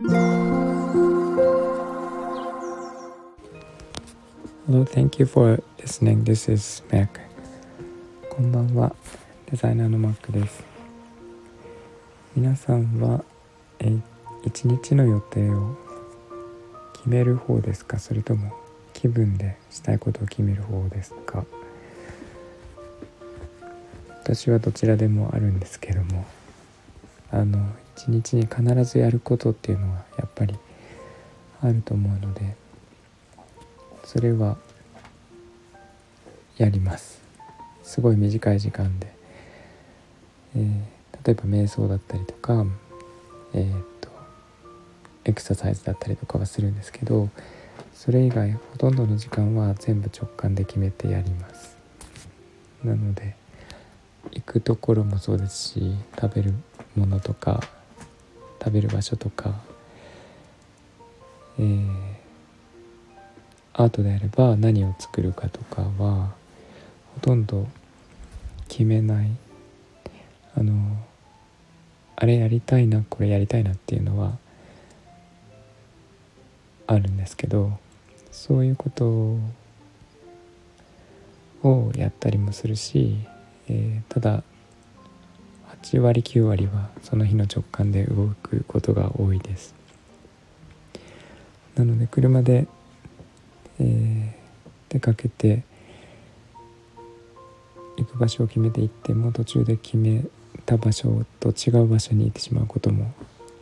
Hello, thank you for listening. This is Mac. こんばんは。デザイナーの Mac です。皆さんは、え一日の予定を決める方ですか？それとも気分でしたいことを決める方ですか？私はどちらでもあるんですけどもあの一日に必ずやることっていうのはやっぱりあると思うのでそれはやります。すごい短い時間で、えー、例えば瞑想だったりとかえー、っとエクササイズだったりとかはするんですけどそれ以外ほとんどの時間は全部直感で決めてやります。なので行くところもそうですし食べるものとか食べる場所とか、えー、アートであれば何を作るかとかはほとんど決めない。あのあれやりたいなこれやりたいなっていうのはあるんですけどそういうことをやったりもするしえー、ただ8割9割はその日の直感で動くことが多いです。なので車で、えー、出かけて行く場所を決めていっても途中で決めた場所と違う場所に行ってしまうことも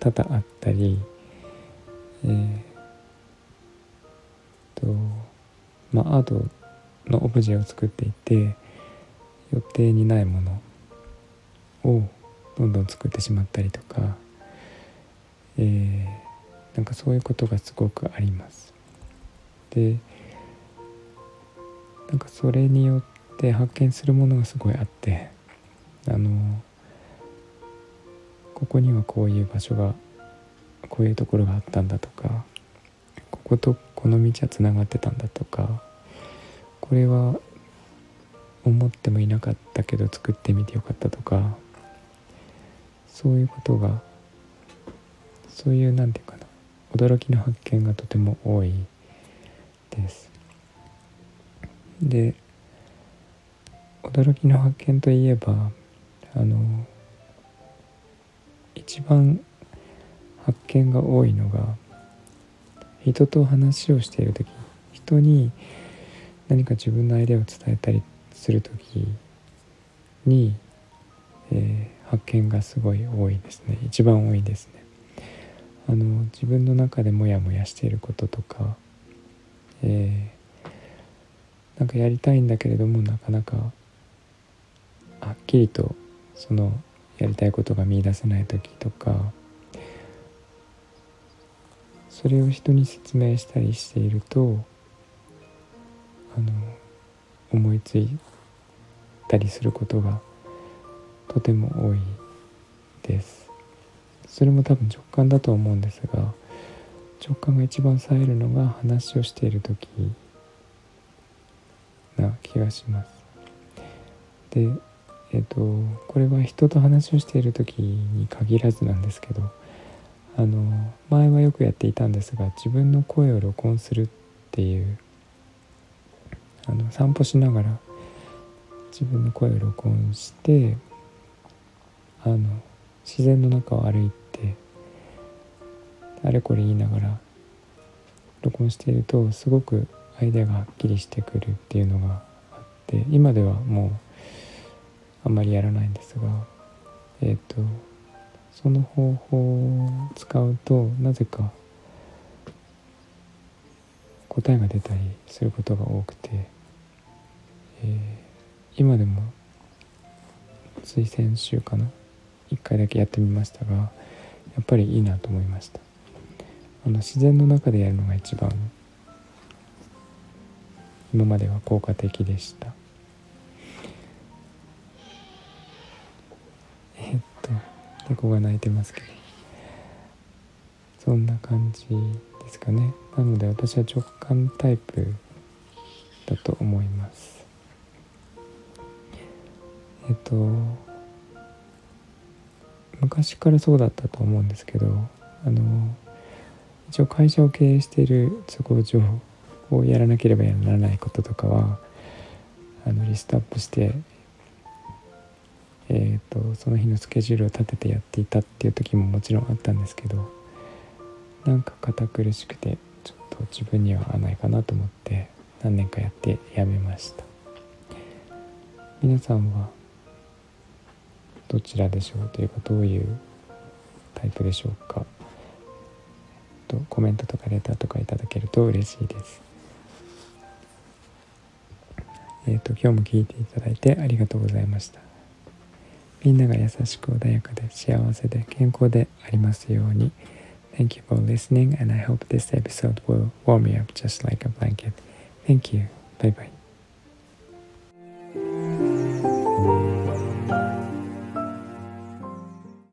多々あったりえー、とまあアートのオブジェを作っていて予定にないものをどんどん作ってしまったりとか、えー、なんかそういうことがすごくあります。でなんかそれによって発見するものがすごいあってあのここにはこういう場所がこういうところがあったんだとかこことこの道はつながってたんだとかこれは思ってもいなかったけど作ってみてよかったとかそういうことがそういう何て言うかな驚きの発見がとても多いです。で驚きの発見といえばあの一番発見が多いのが人と話をしている時人に何か自分のアイデアを伝えたりする時に、えー、発見がすごい多いですね一番多いですね。あの自分の中でモヤモヤしていることとか、えー、なんかやりたいんだけれどもなかなかはっきりとそのやりたいことが見いだせない時とかそれを人に説明したりしているとあの思いついたりすることがとても多いです。それも多分直感だと思うんですが直感が一番冴えるのが話をしている時な気がします。でえっ、ー、とこれは人と話をしている時に限らずなんですけどあの前はよくやっていたんですが自分の声を録音するっていうあの散歩しながら自分の声を録音してあの自然の中を歩いてあれこれ言いながら録音しているとすごくアイデアがはっきりしてくるっていうのがあって今ではもうあんまりやらないんですがえっ、ー、とその方法を使うとなぜか答えが出たりすることが多くてえー、今でもつい先週かな1回だけやってみましたがやっぱりいいなと思いました。あの自然の中でやるのが一番今までは効果的でした。えっと猫が鳴いてますけどそんな感じですかね。なので私は直感タイプだと思います。えっと昔からそうだったと思うんですけどあの一応会社を経営している都合上をやらなければならないこととかはあのリストアップしてえーと、その日のスケジュールを立ててやっていたっていう時ももちろんあったんですけどなんか堅苦しくてちょっと自分には合わないかなと思って何年かやってやめました。皆さんはどちらでしょうというかどういうタイプでしょうかとコメントとかレターとかいただけると嬉しいですえっ、と今日も聞いていただいてありがとうございましたみんなが優しく穏やかで幸せで健康でありますように。Thank you for listening and I hope this episode will warm you up just like a blanket. Thank you. Bye bye.